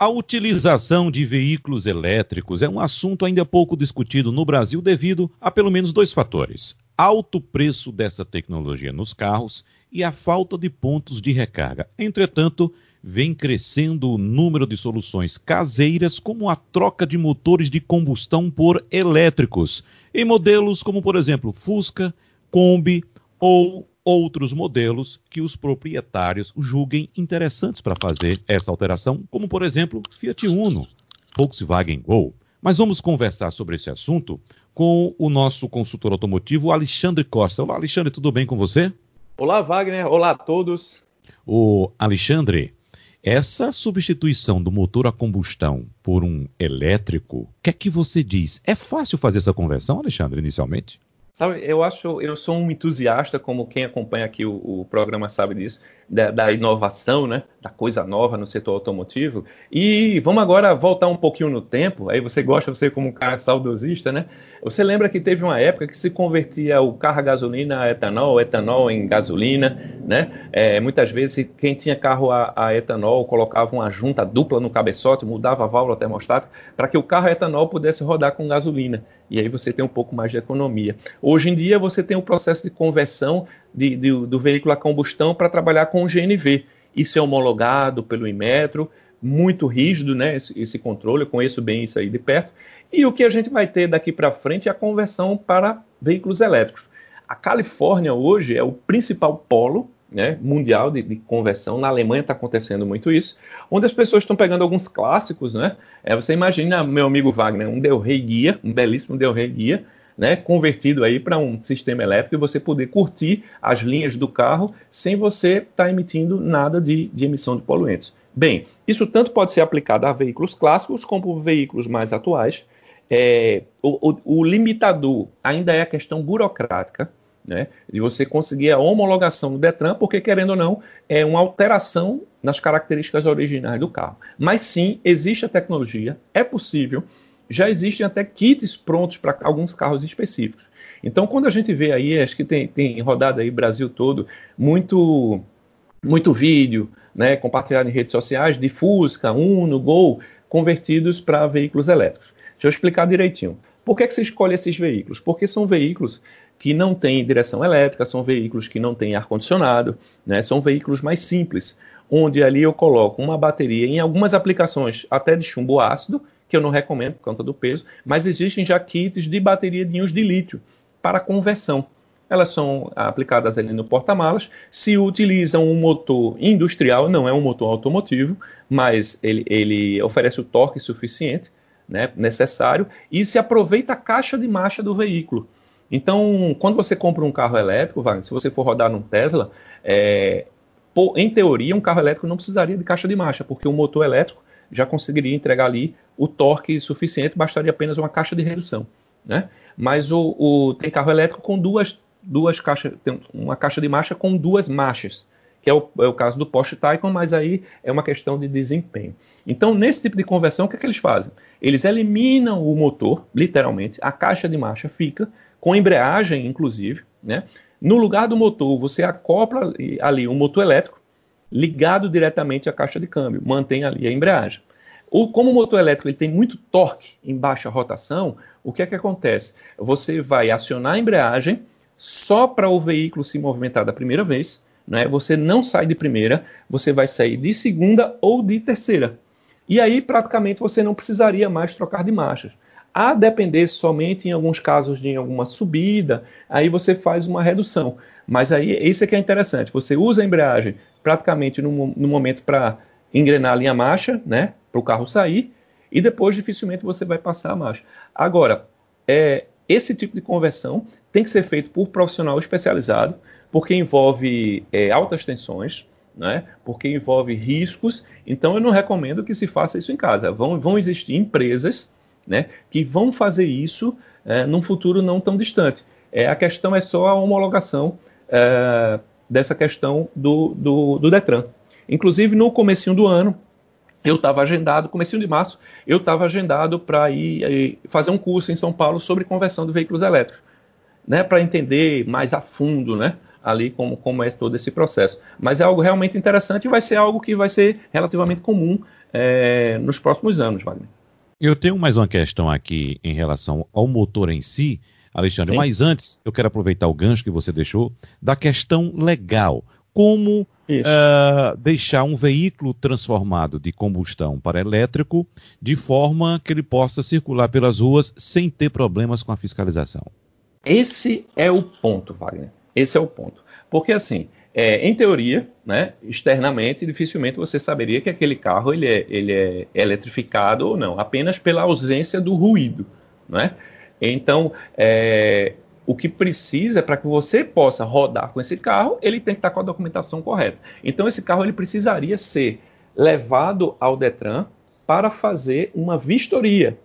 A utilização de veículos elétricos é um assunto ainda pouco discutido no Brasil devido a pelo menos dois fatores: alto preço dessa tecnologia nos carros e a falta de pontos de recarga. Entretanto, vem crescendo o número de soluções caseiras, como a troca de motores de combustão por elétricos, em modelos como, por exemplo, Fusca, Kombi ou outros modelos que os proprietários julguem interessantes para fazer essa alteração, como por exemplo Fiat Uno, Volkswagen Gol. Mas vamos conversar sobre esse assunto com o nosso consultor automotivo Alexandre Costa. Olá, Alexandre, tudo bem com você? Olá, Wagner. Olá a todos. O Alexandre, essa substituição do motor a combustão por um elétrico, o que é que você diz? É fácil fazer essa conversão, Alexandre, inicialmente? Sabe, eu acho, eu sou um entusiasta, como quem acompanha aqui o, o programa sabe disso, da, da, inovação, né, da coisa nova no setor automotivo. E vamos agora voltar um pouquinho no tempo. Aí você gosta, você como um cara saudosista, né? Você lembra que teve uma época que se convertia o carro a gasolina a etanol, etanol em gasolina, né? É, muitas vezes quem tinha carro a, a, etanol colocava uma junta dupla no cabeçote, mudava a válvula termostática para que o carro a etanol pudesse rodar com gasolina. E aí você tem um pouco mais de economia. Hoje em dia você tem o um processo de conversão de, de, do veículo a combustão para trabalhar com o GNV. Isso é homologado pelo Inmetro, muito rígido, né? Esse, esse controle, eu conheço bem isso aí de perto. E o que a gente vai ter daqui para frente é a conversão para veículos elétricos. A Califórnia hoje é o principal polo né, mundial de, de, conversão. Na Alemanha está acontecendo muito isso, onde as pessoas estão pegando alguns clássicos, né? É, você imagina, meu amigo Wagner, um Del Rey Guia, um belíssimo Del Rey Guia, né, convertido aí para um sistema elétrico e você poder curtir as linhas do carro sem você estar tá emitindo nada de, de emissão de poluentes. Bem, isso tanto pode ser aplicado a veículos clássicos como veículos mais atuais. É, o, o, o, limitador ainda é a questão burocrática, né, de você conseguir a homologação do Detran, porque, querendo ou não, é uma alteração nas características originais do carro. Mas sim, existe a tecnologia, é possível, já existem até kits prontos para alguns carros específicos. Então, quando a gente vê aí, acho que tem, tem rodado aí Brasil todo, muito, muito vídeo, né, compartilhado em redes sociais, de Fusca, Uno, Gol, convertidos para veículos elétricos. Deixa eu explicar direitinho. Por que, que você escolhe esses veículos? Porque são veículos que não têm direção elétrica, são veículos que não têm ar-condicionado, né, são veículos mais simples, onde ali eu coloco uma bateria em algumas aplicações até de chumbo ácido, que eu não recomendo por conta do peso, mas existem já kits de bateria de íons de lítio para conversão. Elas são aplicadas ali no porta-malas, se utilizam um motor industrial, não é um motor automotivo, mas ele, ele oferece o torque suficiente, né, necessário, e se aproveita a caixa de marcha do veículo. Então, quando você compra um carro elétrico, Wagner, se você for rodar num Tesla, é, em teoria, um carro elétrico não precisaria de caixa de marcha, porque o motor elétrico já conseguiria entregar ali o torque suficiente, bastaria apenas uma caixa de redução. Né? Mas o, o, tem carro elétrico com duas, duas caixas, tem uma caixa de marcha com duas marchas, que é o, é o caso do Porsche Taycan, mas aí é uma questão de desempenho. Então, nesse tipo de conversão, o que, é que eles fazem? Eles eliminam o motor, literalmente, a caixa de marcha fica, com embreagem, inclusive, né? No lugar do motor, você acopla ali um motor elétrico ligado diretamente à caixa de câmbio, mantém ali a embreagem. O, como o motor elétrico ele tem muito torque em baixa rotação, o que é que acontece? Você vai acionar a embreagem só para o veículo se movimentar da primeira vez, né? Você não sai de primeira, você vai sair de segunda ou de terceira. E aí praticamente você não precisaria mais trocar de marchas. A depender somente em alguns casos de alguma subida, aí você faz uma redução. Mas aí isso é que é interessante. Você usa a embreagem praticamente no, no momento para engrenar a linha marcha, né? Para o carro sair, e depois dificilmente você vai passar a marcha. Agora, é, esse tipo de conversão tem que ser feito por profissional especializado, porque envolve é, altas tensões, né? porque envolve riscos, então eu não recomendo que se faça isso em casa. Vão, vão existir empresas né, que vão fazer isso é, num futuro não tão distante. É, a questão é só a homologação é, dessa questão do, do, do, Detran. Inclusive, no comecinho do ano, eu estava agendado, comecinho de março, eu estava agendado para ir, ir, fazer um curso em São Paulo sobre conversão de veículos elétricos, né, para entender mais a fundo, né, ali como, como é todo esse processo. Mas é algo realmente interessante e vai ser algo que vai ser relativamente comum é, nos próximos anos, Wagner. Eu tenho mais uma questão aqui em relação ao motor em si, Alexandre, Sim. mas antes eu quero aproveitar o gancho que você deixou da questão legal. Como uh, deixar um veículo transformado de combustão para elétrico de forma que ele possa circular pelas ruas sem ter problemas com a fiscalização? Esse é o ponto, Wagner. Esse é o ponto. Porque, assim, é, em teoria, né, externamente, dificilmente você saberia que aquele carro ele é, ele é eletrificado ou não, apenas pela ausência do ruído. Né? Então, é, o que precisa é para que você possa rodar com esse carro, ele tem que estar com a documentação correta. Então, esse carro ele precisaria ser levado ao Detran para fazer uma vistoria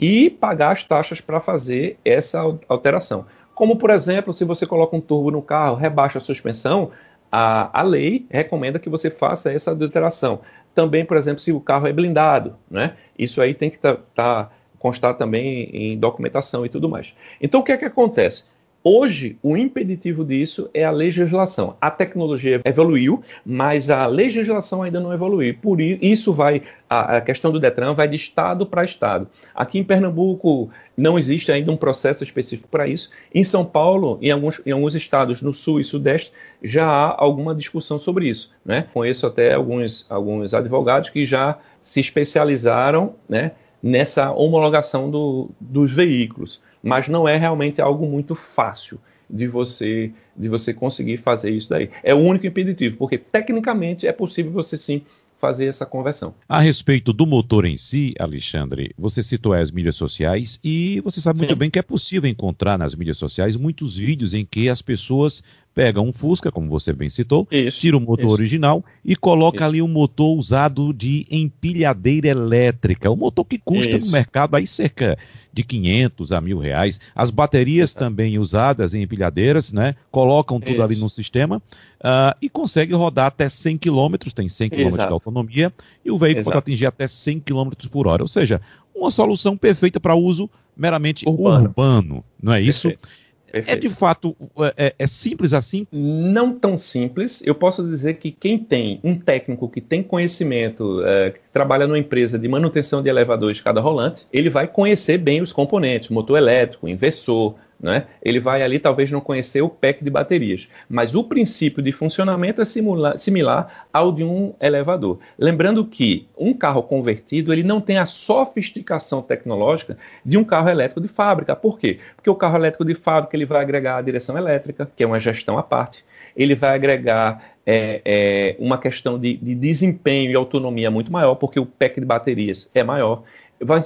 e pagar as taxas para fazer essa alteração. Como, por exemplo, se você coloca um turbo no carro, rebaixa a suspensão, a, a lei recomenda que você faça essa alteração. Também, por exemplo, se o carro é blindado, né? Isso aí tem que tá, tá, constar também em documentação e tudo mais. Então, o que é que acontece? Hoje, o impeditivo disso é a legislação. A tecnologia evoluiu, mas a legislação ainda não evoluiu. Por isso vai a, questão do Detran vai de estado para estado. Aqui em Pernambuco não existe ainda um processo específico para isso. Em São Paulo, em alguns, em alguns estados no sul e sudeste, já há alguma discussão sobre isso. Né? Conheço até alguns, alguns advogados que já se especializaram né, nessa homologação do, dos veículos mas não é realmente algo muito fácil de você de você conseguir fazer isso daí. É o único impeditivo, porque tecnicamente é possível você sim fazer essa conversão. A respeito do motor em si, Alexandre, você citou as mídias sociais e você sabe Sim. muito bem que é possível encontrar nas mídias sociais muitos vídeos em que as pessoas pegam um Fusca, como você bem citou, isso, tira o motor isso. original e coloca isso. ali um motor usado de empilhadeira elétrica, um motor que custa no mercado aí cerca de 500 a mil reais. As baterias também usadas em empilhadeiras, né? Colocam tudo ali no sistema uh, e consegue rodar até 100 km, tem 100 km de autonomia, e o veículo Exato. pode atingir até 100 km por hora. Ou seja, uma solução perfeita para uso meramente urbano. urbano, não é isso? Perfeito. Perfeito. É de fato é, é, simples assim? Não tão simples. Eu posso dizer que quem tem um técnico que tem conhecimento, é, que trabalha numa empresa de manutenção de elevadores de escada rolante, ele vai conhecer bem os componentes, motor elétrico, inversor, né? Ele vai ali talvez não conhecer o pack de baterias, mas o princípio de funcionamento é similar, ao de um elevador. Lembrando que um carro convertido ele não tem a sofisticação tecnológica de um carro elétrico de fábrica. Por quê? Porque o carro elétrico de fábrica ele vai agregar a direção elétrica, que é uma gestão à parte. Ele vai agregar é, é, uma questão de, de desempenho e autonomia muito maior, porque o pack de baterias é maior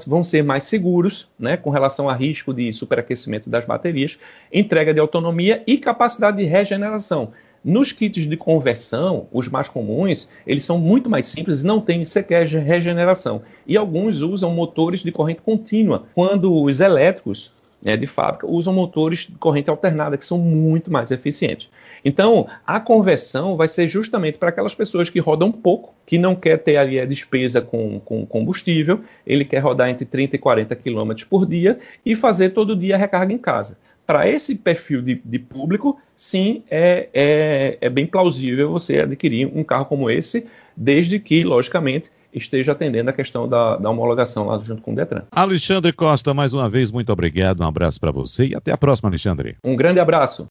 vão ser mais seguros, né, com relação a risco de superaquecimento das baterias, entrega de autonomia e capacidade de regeneração. Nos kits de conversão, os mais comuns, eles são muito mais simples, não têm sequer regeneração. E alguns usam motores de corrente contínua, quando os elétricos né, de fábrica usam motores de corrente alternada, que são muito mais eficientes. Então, a conversão vai ser justamente para aquelas pessoas que rodam pouco, que não quer ter ali a despesa com, com combustível, ele quer rodar entre 30 e 40 km por dia e fazer todo dia a recarga em casa. Para esse perfil de, de público, sim, é, é, é bem plausível você adquirir um carro como esse, desde que, logicamente, esteja atendendo a questão da, da, homologação lá junto com o Detran. Alexandre Costa, mais uma vez, muito obrigado, um abraço para você e até a próxima, Alexandre. Um grande abraço.